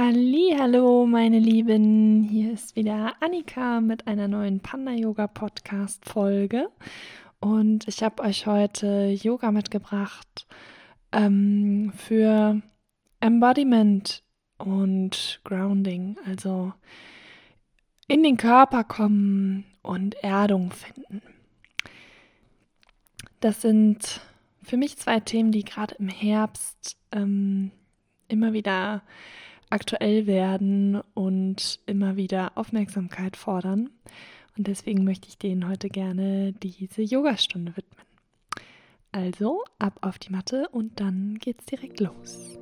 Hallo, meine Lieben, hier ist wieder Annika mit einer neuen Panda Yoga Podcast Folge und ich habe euch heute Yoga mitgebracht ähm, für Embodiment und Grounding, also in den Körper kommen und Erdung finden. Das sind für mich zwei Themen, die gerade im Herbst ähm, immer wieder aktuell werden und immer wieder Aufmerksamkeit fordern. Und deswegen möchte ich denen heute gerne diese Yogastunde widmen. Also ab auf die Matte und dann geht's direkt los.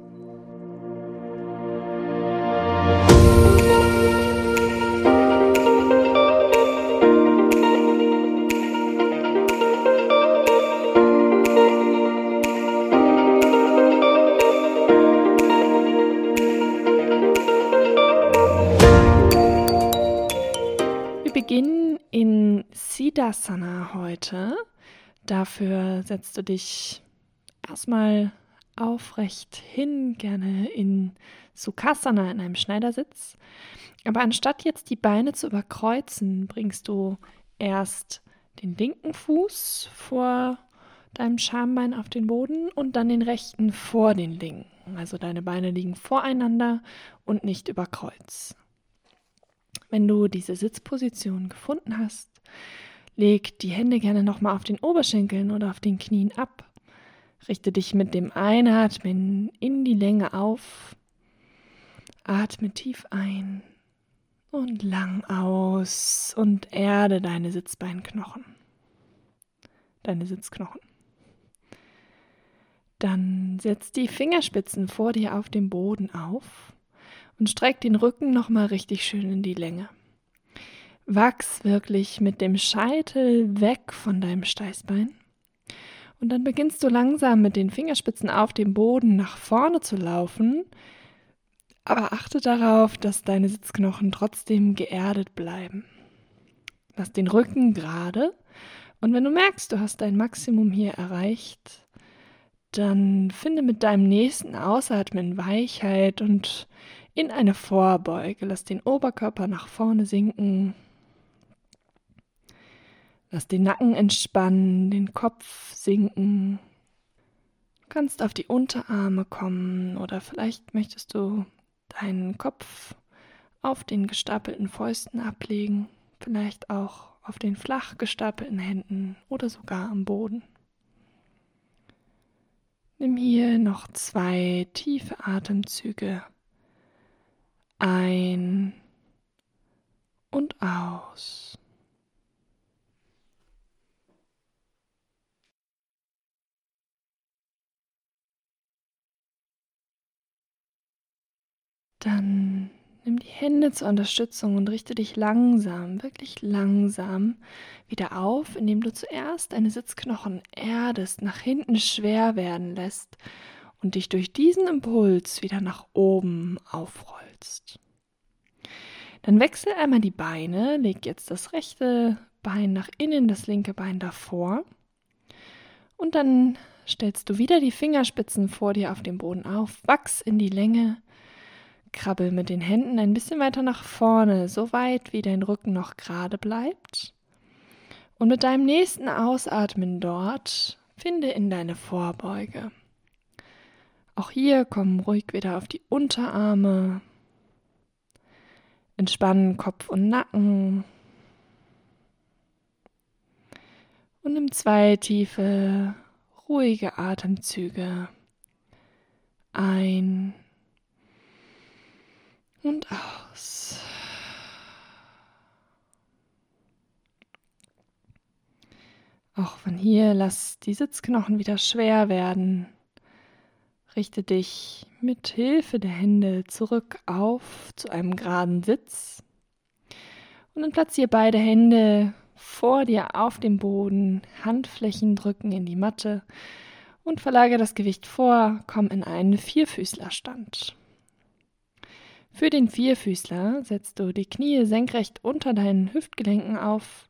Dafür setzt du dich erstmal aufrecht hin, gerne in Sukhasana in einem Schneidersitz. Aber anstatt jetzt die Beine zu überkreuzen, bringst du erst den linken Fuß vor deinem Schambein auf den Boden und dann den rechten vor den linken. Also deine Beine liegen voreinander und nicht über Kreuz. Wenn du diese Sitzposition gefunden hast, leg die Hände gerne nochmal auf den Oberschenkeln oder auf den Knien ab. Richte dich mit dem Einatmen in die Länge auf. Atme tief ein und lang aus und erde deine Sitzbeinknochen, deine Sitzknochen. Dann setz die Fingerspitzen vor dir auf dem Boden auf und streck den Rücken nochmal richtig schön in die Länge. Wachs wirklich mit dem Scheitel weg von deinem Steißbein. Und dann beginnst du langsam mit den Fingerspitzen auf dem Boden nach vorne zu laufen. Aber achte darauf, dass deine Sitzknochen trotzdem geerdet bleiben. Lass den Rücken gerade. Und wenn du merkst, du hast dein Maximum hier erreicht, dann finde mit deinem nächsten Ausatmen Weichheit und in eine Vorbeuge. Lass den Oberkörper nach vorne sinken. Lass den Nacken entspannen, den Kopf sinken. Du kannst auf die Unterarme kommen oder vielleicht möchtest du deinen Kopf auf den gestapelten Fäusten ablegen, vielleicht auch auf den flach gestapelten Händen oder sogar am Boden. Nimm hier noch zwei tiefe Atemzüge ein und aus. Dann nimm die Hände zur Unterstützung und richte dich langsam, wirklich langsam wieder auf, indem du zuerst deine Sitzknochen erdest, nach hinten schwer werden lässt und dich durch diesen Impuls wieder nach oben aufrollst. Dann wechsel einmal die Beine, leg jetzt das rechte Bein nach innen, das linke Bein davor. Und dann stellst du wieder die Fingerspitzen vor dir auf dem Boden auf, wachs in die Länge, krabbel mit den Händen ein bisschen weiter nach vorne, so weit wie dein Rücken noch gerade bleibt. Und mit deinem nächsten Ausatmen dort finde in deine Vorbeuge. Auch hier komm ruhig wieder auf die Unterarme, Entspannen Kopf und Nacken. Und nimm zwei tiefe, ruhige Atemzüge ein und aus. Auch von hier lass die Sitzknochen wieder schwer werden. Richte dich mit Hilfe der Hände zurück auf zu einem geraden Sitz und dann platziere beide Hände vor dir auf dem Boden, Handflächen drücken in die Matte und verlagere das Gewicht vor, komm in einen Vierfüßlerstand. Für den Vierfüßler setzt du die Knie senkrecht unter deinen Hüftgelenken auf,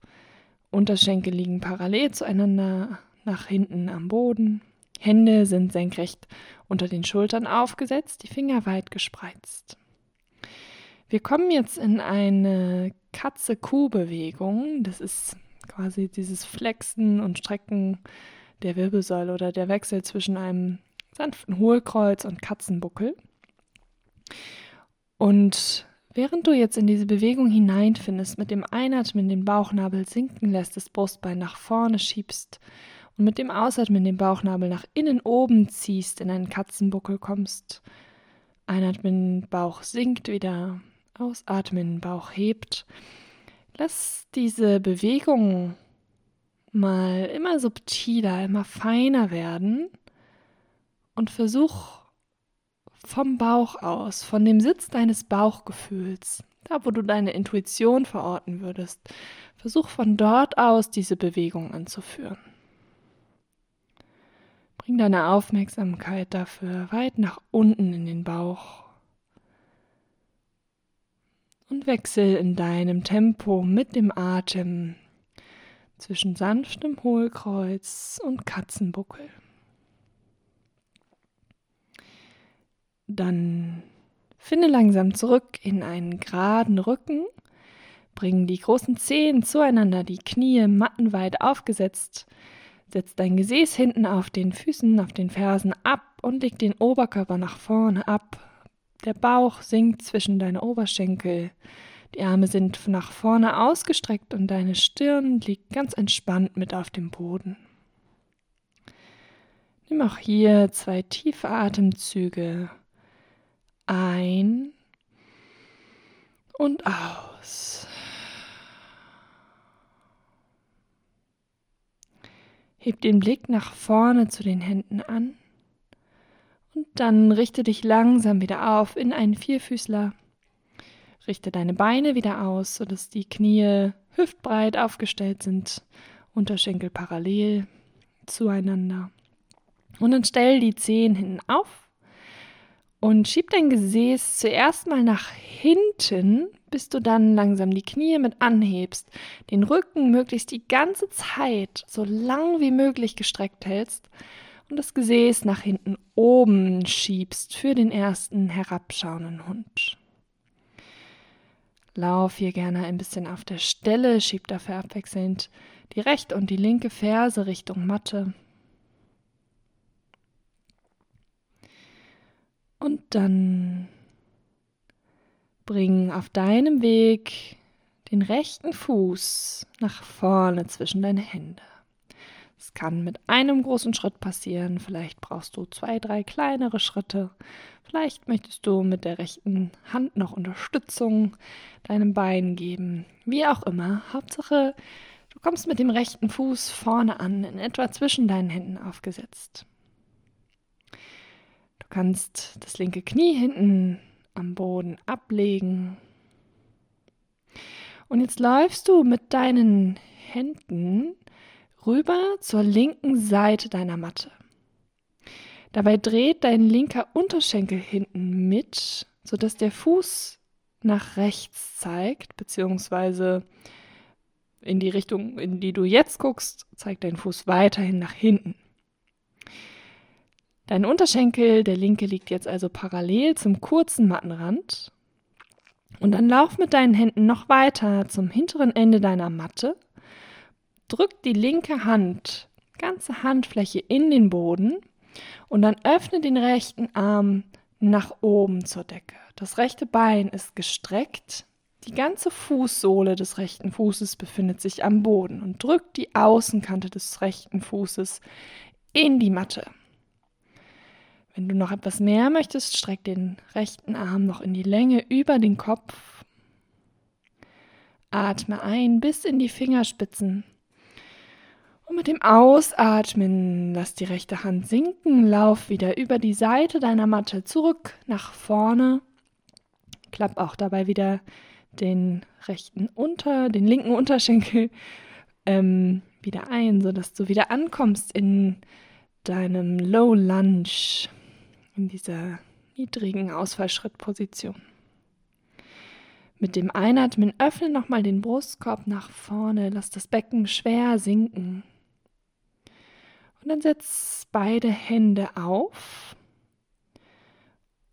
Unterschenkel liegen parallel zueinander nach hinten am Boden. Hände sind senkrecht unter den Schultern aufgesetzt, die Finger weit gespreizt. Wir kommen jetzt in eine Katze-Kuh-Bewegung. Das ist quasi dieses Flexen und Strecken der Wirbelsäule oder der Wechsel zwischen einem sanften Hohlkreuz und Katzenbuckel. Und während du jetzt in diese Bewegung hineinfindest, mit dem Einatmen den Bauchnabel sinken lässt, das Brustbein nach vorne schiebst und mit dem Ausatmen den Bauchnabel nach innen oben ziehst, in einen Katzenbuckel kommst, einatmen, Bauch sinkt wieder, ausatmen, Bauch hebt. Lass diese Bewegung mal immer subtiler, immer feiner werden und versuch vom Bauch aus, von dem Sitz deines Bauchgefühls, da wo du deine Intuition verorten würdest, versuch von dort aus diese Bewegung anzuführen. Bring deine Aufmerksamkeit dafür weit nach unten in den Bauch und wechsel in deinem Tempo mit dem Atem zwischen sanftem Hohlkreuz und Katzenbuckel. Dann finde langsam zurück in einen geraden Rücken, bring die großen Zehen zueinander, die Knie mattenweit aufgesetzt, setz dein Gesäß hinten auf den Füßen, auf den Fersen ab und leg den Oberkörper nach vorne ab. Der Bauch sinkt zwischen deine Oberschenkel, die Arme sind nach vorne ausgestreckt und deine Stirn liegt ganz entspannt mit auf dem Boden. Nimm auch hier zwei tiefe Atemzüge ein und aus. Heb den Blick nach vorne zu den Händen an und dann richte dich langsam wieder auf in einen Vierfüßler. Richte deine Beine wieder aus, sodass die Knie hüftbreit aufgestellt sind, Unterschenkel parallel zueinander. Und dann stell die Zehen hinten auf und schieb dein Gesäß zuerst mal nach hinten, bis du dann langsam die Knie mit anhebst, den Rücken möglichst die ganze Zeit so lang wie möglich gestreckt hältst und das Gesäß nach hinten oben schiebst für den ersten herabschauenden Hund. Lauf hier gerne ein bisschen auf der Stelle, schieb dafür abwechselnd die rechte und die linke Ferse Richtung Matte. Und dann bring auf deinem Weg den rechten Fuß nach vorne zwischen deine Hände. Es kann mit einem großen Schritt passieren, vielleicht brauchst du zwei, drei kleinere Schritte, vielleicht möchtest du mit der rechten Hand noch Unterstützung deinem Bein geben, wie auch immer. Hauptsache, du kommst mit dem rechten Fuß vorne an, in etwa zwischen deinen Händen aufgesetzt. Du kannst das linke Knie hinten am Boden ablegen. Und jetzt läufst du mit deinen Händen rüber zur linken Seite deiner Matte. Dabei dreht dein linker Unterschenkel hinten mit, sodass der Fuß nach rechts zeigt, beziehungsweise in die Richtung, in die du jetzt guckst, zeigt dein Fuß weiterhin nach hinten. Dein Unterschenkel, der linke, liegt jetzt also parallel zum kurzen Mattenrand. Und dann lauf mit deinen Händen noch weiter zum hinteren Ende deiner Matte. Drück die linke Hand, ganze Handfläche in den Boden und dann öffne den rechten Arm nach oben zur Decke. Das rechte Bein ist gestreckt. Die ganze Fußsohle des rechten Fußes befindet sich am Boden und drück die Außenkante des rechten Fußes in die Matte. Wenn du noch etwas mehr möchtest, streck den rechten Arm noch in die Länge über den Kopf. Atme ein bis in die Fingerspitzen. Und mit dem Ausatmen lass die rechte Hand sinken, lauf wieder über die Seite deiner Matte zurück nach vorne. Klapp auch dabei wieder den rechten Unter, den linken Unterschenkel ähm, wieder ein, sodass du wieder ankommst in deinem Low Lunge in dieser niedrigen Ausfallschrittposition. Mit dem Einatmen öffne nochmal den Brustkorb nach vorne, lass das Becken schwer sinken. Und dann setz beide Hände auf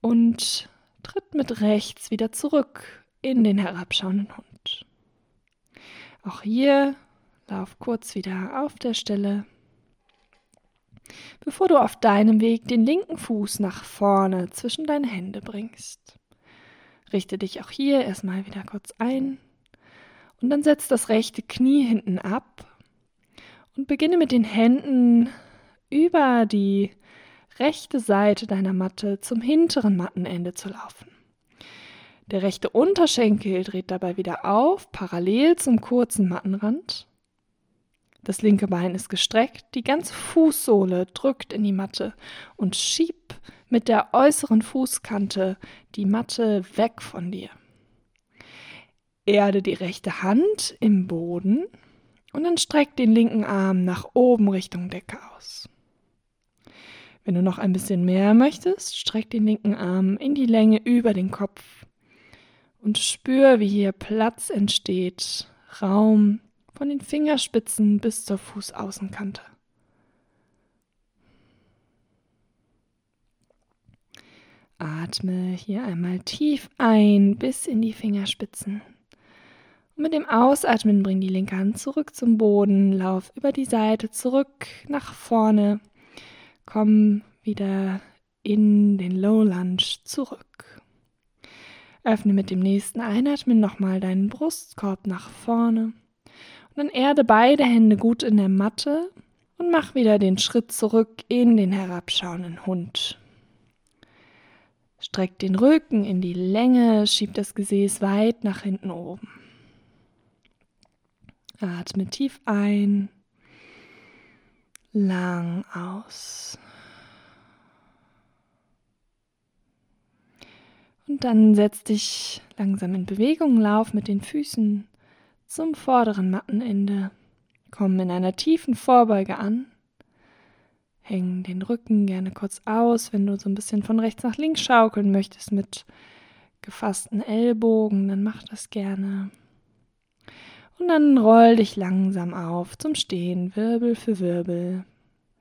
und tritt mit rechts wieder zurück in den herabschauenden Hund. Auch hier lauf kurz wieder auf der Stelle, bevor du auf deinem Weg den linken Fuß nach vorne zwischen deine Hände bringst. Richte dich auch hier erstmal wieder kurz ein und dann setz das rechte Knie hinten ab und beginne mit den Händen über die rechte Seite deiner Matte zum hinteren Mattenende zu laufen. Der rechte Unterschenkel dreht dabei wieder auf, parallel zum kurzen Mattenrand. Das linke Bein ist gestreckt, die ganze Fußsohle drückt in die Matte und schieb mit der äußeren Fußkante die Matte weg von dir. Erde die rechte Hand im Boden und dann streck den linken Arm nach oben Richtung Decke aus. Wenn du noch ein bisschen mehr möchtest, streck den linken Arm in die Länge über den Kopf und spür, wie hier Platz entsteht, Raum von den Fingerspitzen bis zur Fußaußenkante. Atme hier einmal tief ein bis in die Fingerspitzen. Und mit dem Ausatmen bring die linke Hand zurück zum Boden, lauf über die Seite zurück nach vorne Komm wieder in den Low Lunge zurück. Öffne mit dem nächsten Einatmen nochmal deinen Brustkorb nach vorne dann erde beide Hände gut in der Matte und mach wieder den Schritt zurück in den herabschauenden Hund. Streck den Rücken in die Länge, schieb das Gesäß weit nach hinten oben. Atme tief ein lang aus. Und dann setz dich langsam in Bewegung, lauf mit den Füßen zum vorderen Mattenende. Komm in einer tiefen Vorbeuge an. Häng den Rücken gerne kurz aus, wenn du so ein bisschen von rechts nach links schaukeln möchtest mit gefassten Ellbogen, dann mach das gerne. Und dann roll dich langsam auf zum Stehen, Wirbel für Wirbel.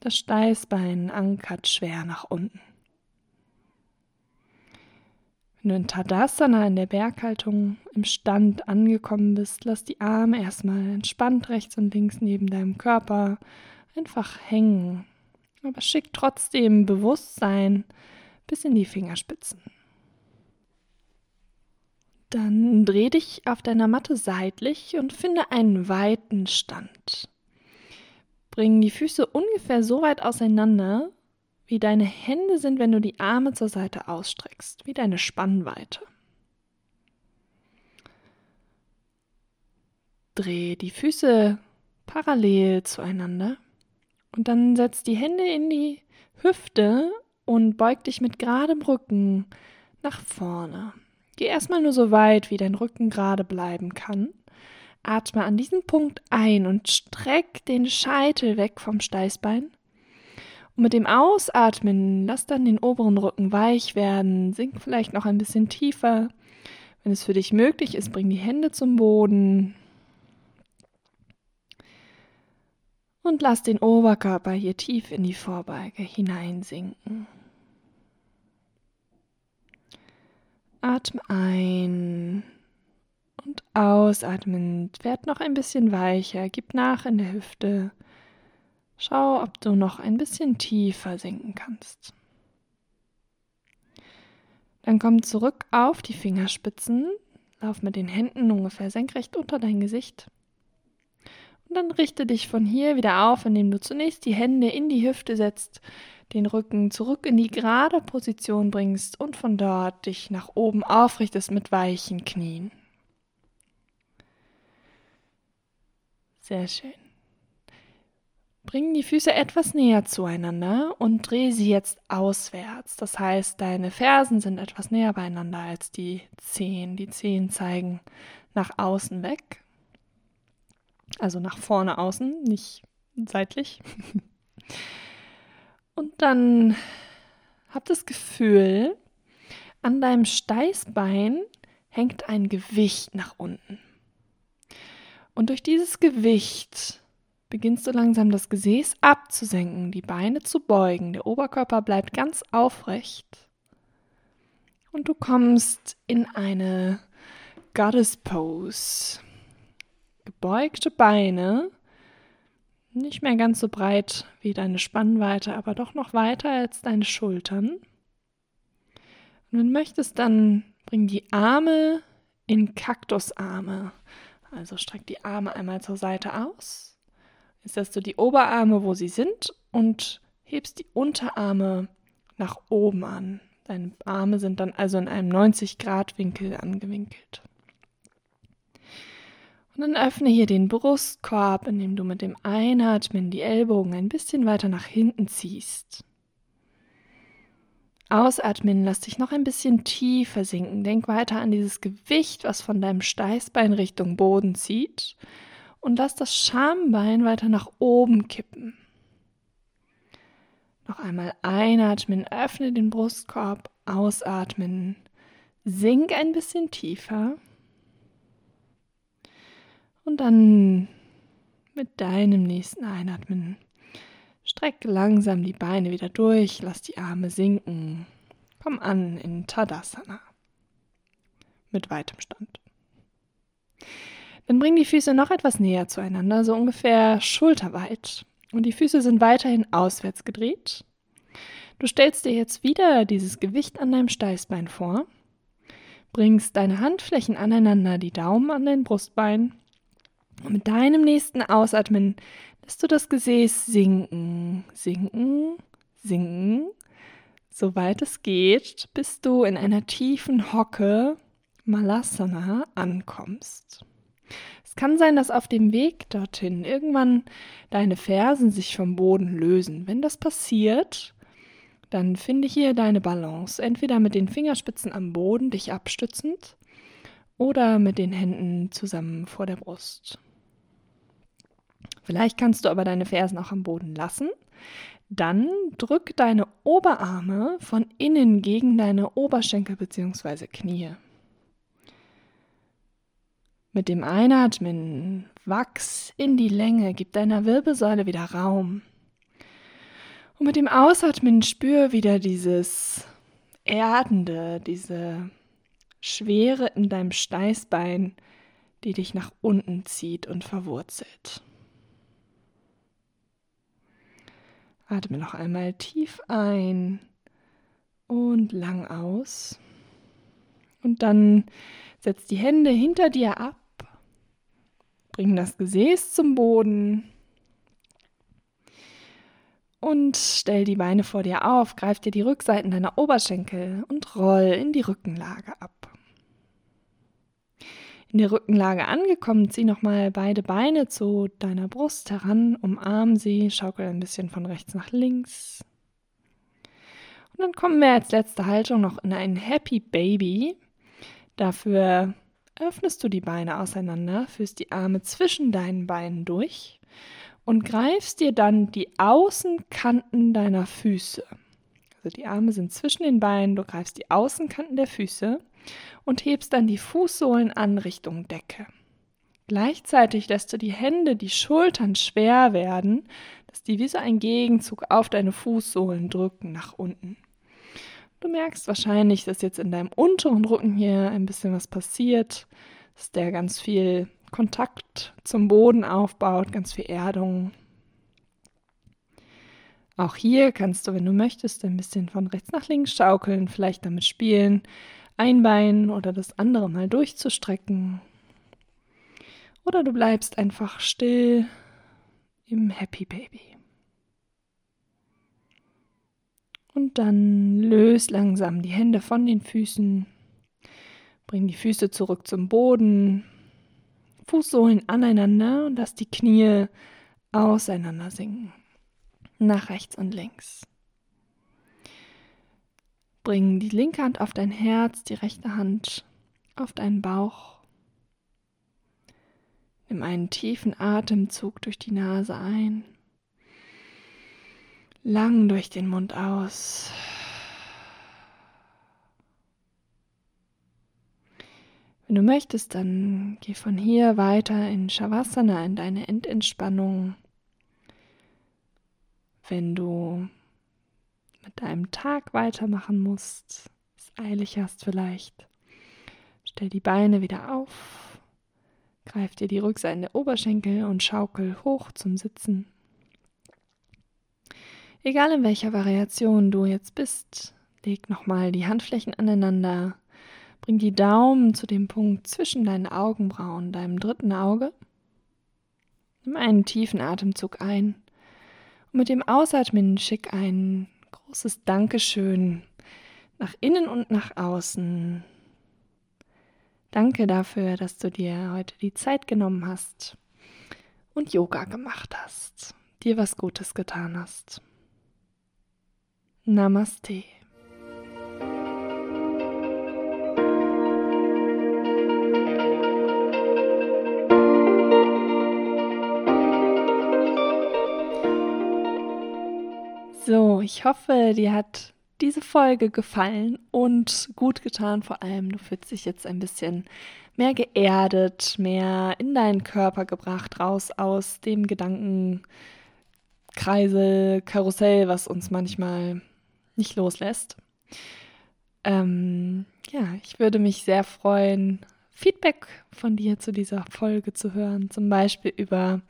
Das Steißbein ankert schwer nach unten. Wenn du in Tadasana in der Berghaltung im Stand angekommen bist, lass die Arme erstmal entspannt rechts und links neben deinem Körper einfach hängen. Aber schick trotzdem Bewusstsein bis in die Fingerspitzen. Dann dreh dich auf deiner Matte seitlich und finde einen weiten Stand. Bring die Füße ungefähr so weit auseinander, wie deine Hände sind, wenn du die Arme zur Seite ausstreckst, wie deine Spannweite. Dreh die Füße parallel zueinander und dann setz die Hände in die Hüfte und beug dich mit geradem Rücken nach vorne. Geh erstmal nur so weit, wie dein Rücken gerade bleiben kann. Atme an diesem Punkt ein und streck den Scheitel weg vom Steißbein. Und mit dem Ausatmen lass dann den oberen Rücken weich werden, sink vielleicht noch ein bisschen tiefer. Wenn es für dich möglich ist, bring die Hände zum Boden. Und lass den Oberkörper hier tief in die Vorbeuge hineinsinken. Atme ein und ausatmend. Werd noch ein bisschen weicher. Gib nach in der Hüfte. Schau, ob du noch ein bisschen tiefer sinken kannst. Dann komm zurück auf die Fingerspitzen. Lauf mit den Händen ungefähr senkrecht unter dein Gesicht. Und dann richte dich von hier wieder auf, indem du zunächst die Hände in die Hüfte setzt, den Rücken zurück in die gerade Position bringst und von dort dich nach oben aufrichtest mit weichen Knien. Sehr schön. Bring die Füße etwas näher zueinander und dreh sie jetzt auswärts. Das heißt, deine Fersen sind etwas näher beieinander als die Zehen. Die Zehen zeigen nach außen weg. Also nach vorne außen, nicht seitlich. Und dann hab das Gefühl, an deinem Steißbein hängt ein Gewicht nach unten. Und durch dieses Gewicht beginnst du langsam das Gesäß abzusenken, die Beine zu beugen, der Oberkörper bleibt ganz aufrecht. Und du kommst in eine Goddess Pose. Gebeugte Beine, nicht mehr ganz so breit wie deine Spannweite, aber doch noch weiter als deine Schultern. Und wenn du möchtest, dann bring die Arme in Kaktusarme. Also streck die Arme einmal zur Seite aus. Jetzt lässt du die Oberarme, wo sie sind, und hebst die Unterarme nach oben an. Deine Arme sind dann also in einem 90-Grad-Winkel angewinkelt. Und dann öffne hier den Brustkorb, indem du mit dem Einatmen die Ellbogen ein bisschen weiter nach hinten ziehst. Ausatmen, lass dich noch ein bisschen tiefer sinken. Denk weiter an dieses Gewicht, was von deinem Steißbein Richtung Boden zieht. Und lass das Schambein weiter nach oben kippen. Noch einmal einatmen, öffne den Brustkorb, ausatmen, sink ein bisschen tiefer. Und dann mit deinem nächsten Einatmen streck langsam die Beine wieder durch, lass die Arme sinken. Komm an in Tadasana mit weitem Stand. Dann bring die Füße noch etwas näher zueinander, so ungefähr schulterweit. Und die Füße sind weiterhin auswärts gedreht. Du stellst dir jetzt wieder dieses Gewicht an deinem Steißbein vor, bringst deine Handflächen aneinander, die Daumen an dein Brustbein und mit deinem nächsten Ausatmen lässt du das Gesäß sinken, sinken, sinken, soweit es geht, bis du in einer tiefen Hocke Malasana ankommst. Es kann sein, dass auf dem Weg dorthin irgendwann deine Fersen sich vom Boden lösen. Wenn das passiert, dann finde hier deine Balance, entweder mit den Fingerspitzen am Boden, dich abstützend, oder mit den Händen zusammen vor der Brust. Vielleicht kannst du aber deine Fersen auch am Boden lassen. Dann drück deine Oberarme von innen gegen deine Oberschenkel bzw. Knie. Mit dem Einatmen wachs in die Länge, gib deiner Wirbelsäule wieder Raum. Und mit dem Ausatmen spür wieder dieses Erdende, diese Schwere in deinem Steißbein, die dich nach unten zieht und verwurzelt. Atme noch einmal tief ein und lang aus. Und dann setz die Hände hinter dir ab. Bring das Gesäß zum Boden. Und stell die Beine vor dir auf, greif dir die Rückseiten deiner Oberschenkel und roll in die Rückenlage ab. In der Rückenlage angekommen, zieh nochmal beide Beine zu deiner Brust heran, umarm sie, schaukel ein bisschen von rechts nach links. Und dann kommen wir als letzte Haltung noch in ein Happy Baby. Dafür öffnest du die Beine auseinander, führst die Arme zwischen deinen Beinen durch und greifst dir dann die Außenkanten deiner Füße. Also die Arme sind zwischen den Beinen, du greifst die Außenkanten der Füße und hebst dann die Fußsohlen an Richtung Decke. Gleichzeitig lässt du die Hände, die Schultern schwer werden, dass die wie so ein Gegenzug auf deine Fußsohlen drücken nach unten. Du merkst wahrscheinlich, dass jetzt in deinem unteren Rücken hier ein bisschen was passiert, dass der ganz viel Kontakt zum Boden aufbaut, ganz viel Erdung. Auch hier kannst du, wenn du möchtest, ein bisschen von rechts nach links schaukeln, vielleicht damit spielen, ein Bein oder das andere mal durchzustrecken. Oder du bleibst einfach still im Happy Baby. Und dann löst langsam die Hände von den Füßen. Bring die Füße zurück zum Boden. Fußsohlen aneinander und lass die Knie auseinander sinken. Nach rechts und links. Bring die linke Hand auf dein Herz, die rechte Hand auf deinen Bauch. Nimm einen tiefen Atemzug durch die Nase ein, lang durch den Mund aus. Wenn du möchtest, dann geh von hier weiter in Shavasana, in deine Endentspannung. Wenn du mit deinem Tag weitermachen musst, es eilig hast vielleicht, Stell die Beine wieder auf, greif dir die Rückseite der Oberschenkel und schaukel hoch zum Sitzen. Egal in welcher Variation du jetzt bist, leg nochmal die Handflächen aneinander, bring die Daumen zu dem Punkt zwischen deinen Augenbrauen, deinem dritten Auge. Nimm einen tiefen Atemzug ein und mit dem Ausatmen schick ein großes Dankeschön nach innen und nach außen. Danke dafür, dass du dir heute die Zeit genommen hast und Yoga gemacht hast, dir was Gutes getan hast. Namaste. So, ich hoffe, dir hat diese Folge gefallen und gut getan. Vor allem, du fühlst dich jetzt ein bisschen mehr geerdet, mehr in deinen Körper gebracht, raus aus dem Gedankenkreisel, Karussell, was uns manchmal nicht loslässt. Ähm, ja, ich würde mich sehr freuen, Feedback von dir zu dieser Folge zu hören, zum Beispiel über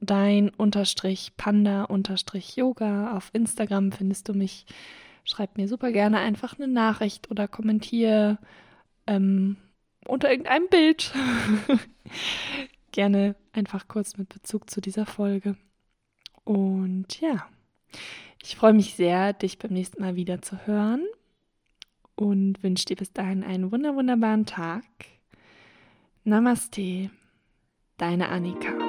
dein unterstrich Panda unterstrich Yoga. Auf Instagram findest du mich. Schreib mir super gerne einfach eine Nachricht oder kommentiere ähm, unter irgendeinem Bild. gerne einfach kurz mit Bezug zu dieser Folge. Und ja, ich freue mich sehr, dich beim nächsten Mal wieder zu hören und wünsche dir bis dahin einen wunder wunderbaren Tag. Namaste, deine Annika.